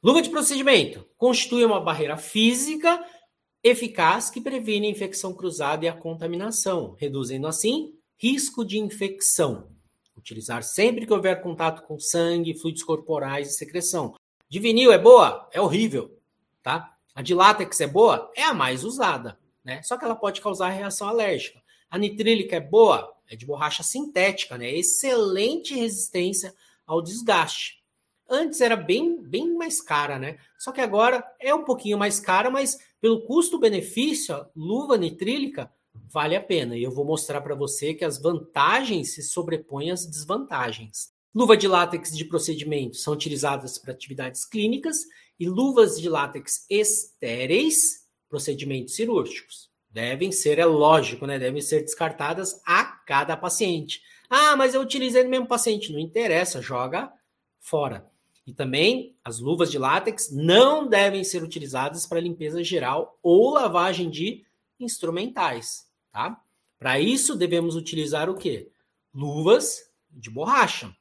Luva de procedimento constitui uma barreira física eficaz que previne a infecção cruzada e a contaminação, reduzindo assim risco de infecção. Utilizar sempre que houver contato com sangue, fluidos corporais e secreção. De vinil é boa? É horrível, tá? A de látex é boa? É a mais usada, né? Só que ela pode causar reação alérgica. A nitrílica é boa? É de borracha sintética, né? Excelente resistência ao desgaste. Antes era bem, bem mais cara, né? Só que agora é um pouquinho mais cara, mas pelo custo-benefício, luva nitrílica vale a pena. E eu vou mostrar para você que as vantagens se sobrepõem às desvantagens. Luva de látex de procedimento são utilizadas para atividades clínicas e luvas de látex estéreis, procedimentos cirúrgicos. Devem ser, é lógico, né? Devem ser descartadas a cada paciente. Ah, mas eu utilizei no mesmo paciente. Não interessa, joga fora. E também as luvas de látex não devem ser utilizadas para limpeza geral ou lavagem de instrumentais, tá? Para isso devemos utilizar o quê? Luvas de borracha,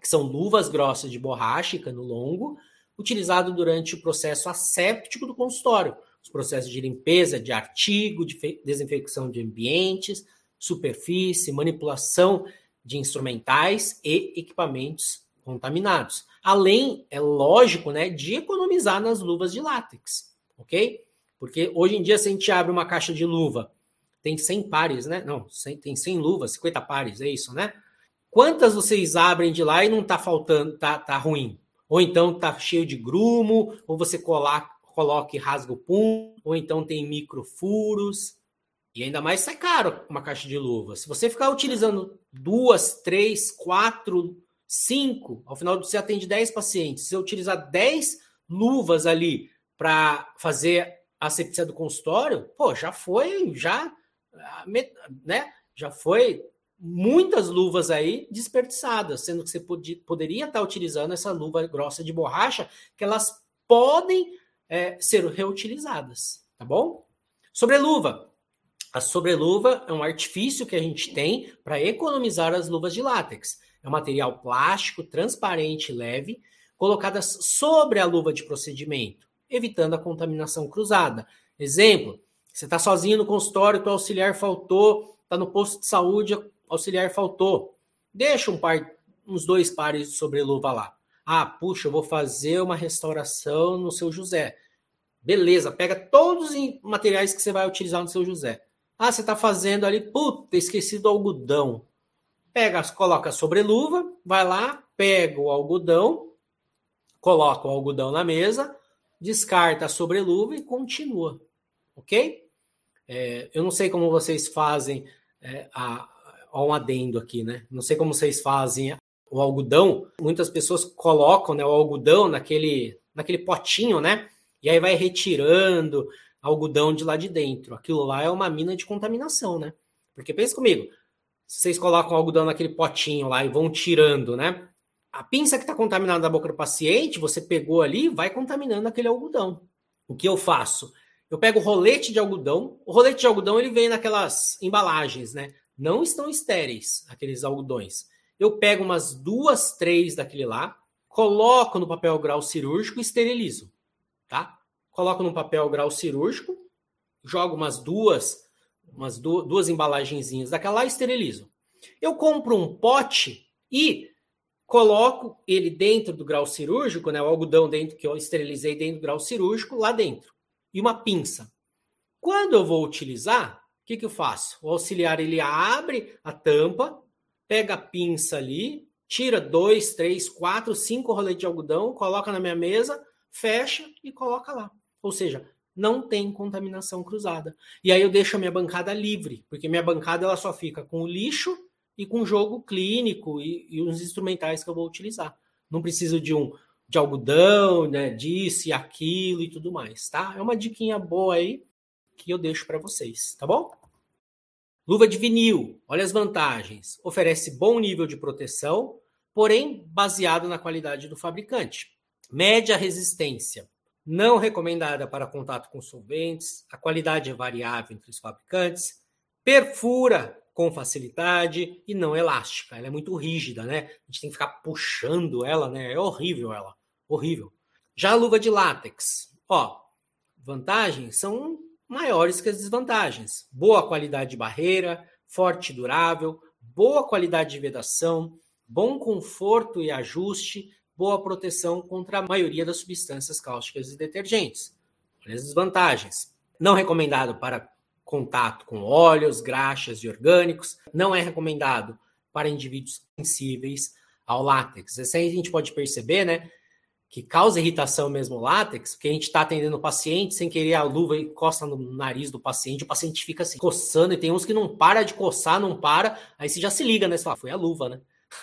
que são luvas grossas de borracha e cano longo, utilizado durante o processo asséptico do consultório, os processos de limpeza de artigo, de desinfecção de ambientes, superfície, manipulação de instrumentais e equipamentos contaminados. Além, é lógico, né, de economizar nas luvas de látex, ok? Porque hoje em dia, se a gente abre uma caixa de luva, tem 100 pares, né? Não, tem 100 luvas, 50 pares, é isso, né? Quantas vocês abrem de lá e não tá faltando, tá, tá ruim? Ou então tá cheio de grumo, ou você coloca, coloca e rasga o pum, ou então tem microfuros. E ainda mais sai caro uma caixa de luva. Se você ficar utilizando duas, três, quatro 5, ao final você atende 10 pacientes. Se eu utilizar 10 luvas ali para fazer a asepsia do consultório, pô, já foi, já, né? Já foi muitas luvas aí desperdiçadas, sendo que você poderia estar utilizando essa luva grossa de borracha, que elas podem é, ser reutilizadas, tá bom? Sobreluva. A sobreluva é um artifício que a gente tem para economizar as luvas de látex. É um material plástico, transparente e leve, colocadas sobre a luva de procedimento, evitando a contaminação cruzada. Exemplo, você está sozinho no consultório, o auxiliar faltou, está no posto de saúde, auxiliar faltou. Deixa um par, uns dois pares de sobreluva lá. Ah, puxa, eu vou fazer uma restauração no seu José. Beleza, pega todos os materiais que você vai utilizar no seu José. Ah, você está fazendo ali, puta, esqueci do algodão pega, coloca sobre luva, vai lá, pega o algodão, coloca o algodão na mesa, descarta a sobreluva e continua, ok? É, eu não sei como vocês fazem é, a, a, um adendo aqui, né? Não sei como vocês fazem o algodão. Muitas pessoas colocam né, o algodão naquele, naquele potinho, né? E aí vai retirando algodão de lá de dentro. Aquilo lá é uma mina de contaminação, né? Porque pensa comigo, vocês colocam algodão naquele potinho lá e vão tirando, né? A pinça que está contaminada da boca do paciente, você pegou ali, vai contaminando aquele algodão. O que eu faço? Eu pego o rolete de algodão. O rolete de algodão ele vem naquelas embalagens, né? Não estão estéreis aqueles algodões. Eu pego umas duas, três daquele lá, coloco no papel grau cirúrgico e esterilizo, tá? Coloco no papel grau cirúrgico, jogo umas duas, umas duas, duas embalagenzinhas daquela lá e esterilizo. Eu compro um pote e coloco ele dentro do grau cirúrgico, né, o algodão dentro que eu esterilizei dentro do grau cirúrgico, lá dentro. E uma pinça. Quando eu vou utilizar, o que, que eu faço? O auxiliar ele abre a tampa, pega a pinça ali, tira dois, três, quatro, cinco roletes de algodão, coloca na minha mesa, fecha e coloca lá. Ou seja, não tem contaminação cruzada. E aí eu deixo a minha bancada livre, porque minha bancada ela só fica com o lixo e com o jogo clínico e, e os instrumentais que eu vou utilizar. Não preciso de um de algodão, né, disso e aquilo e tudo mais, tá? É uma diquinha boa aí que eu deixo para vocês, tá bom? Luva de vinil, olha as vantagens. Oferece bom nível de proteção, porém baseado na qualidade do fabricante. Média resistência não recomendada para contato com solventes, a qualidade é variável entre os fabricantes, perfura com facilidade e não elástica. Ela é muito rígida, né? A gente tem que ficar puxando ela, né? É horrível ela, horrível. Já a luva de látex, ó, vantagens são maiores que as desvantagens. Boa qualidade de barreira, forte e durável, boa qualidade de vedação, bom conforto e ajuste, boa proteção contra a maioria das substâncias cáusticas e detergentes. Olha as desvantagens. Não recomendado para contato com óleos, graxas e orgânicos. Não é recomendado para indivíduos sensíveis ao látex. Isso aí a gente pode perceber, né? Que causa irritação mesmo o látex, porque a gente está atendendo o paciente, sem querer a luva encosta no nariz do paciente, o paciente fica assim, coçando, e tem uns que não para de coçar, não para, aí você já se liga, né? Você fala, foi a luva, né?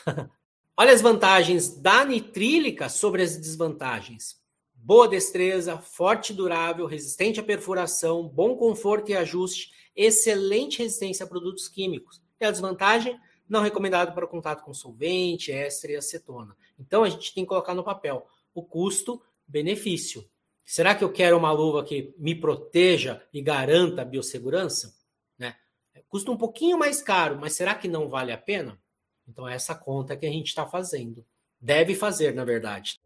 Olha as vantagens da nitrílica sobre as desvantagens. Boa destreza, forte e durável, resistente à perfuração, bom conforto e ajuste, excelente resistência a produtos químicos. E a desvantagem? Não recomendado para contato com solvente, éster e acetona. Então a gente tem que colocar no papel o custo-benefício. Será que eu quero uma luva que me proteja e garanta a biossegurança? Né? Custa um pouquinho mais caro, mas será que não vale a pena? Então, é essa conta que a gente está fazendo. Deve fazer, na verdade.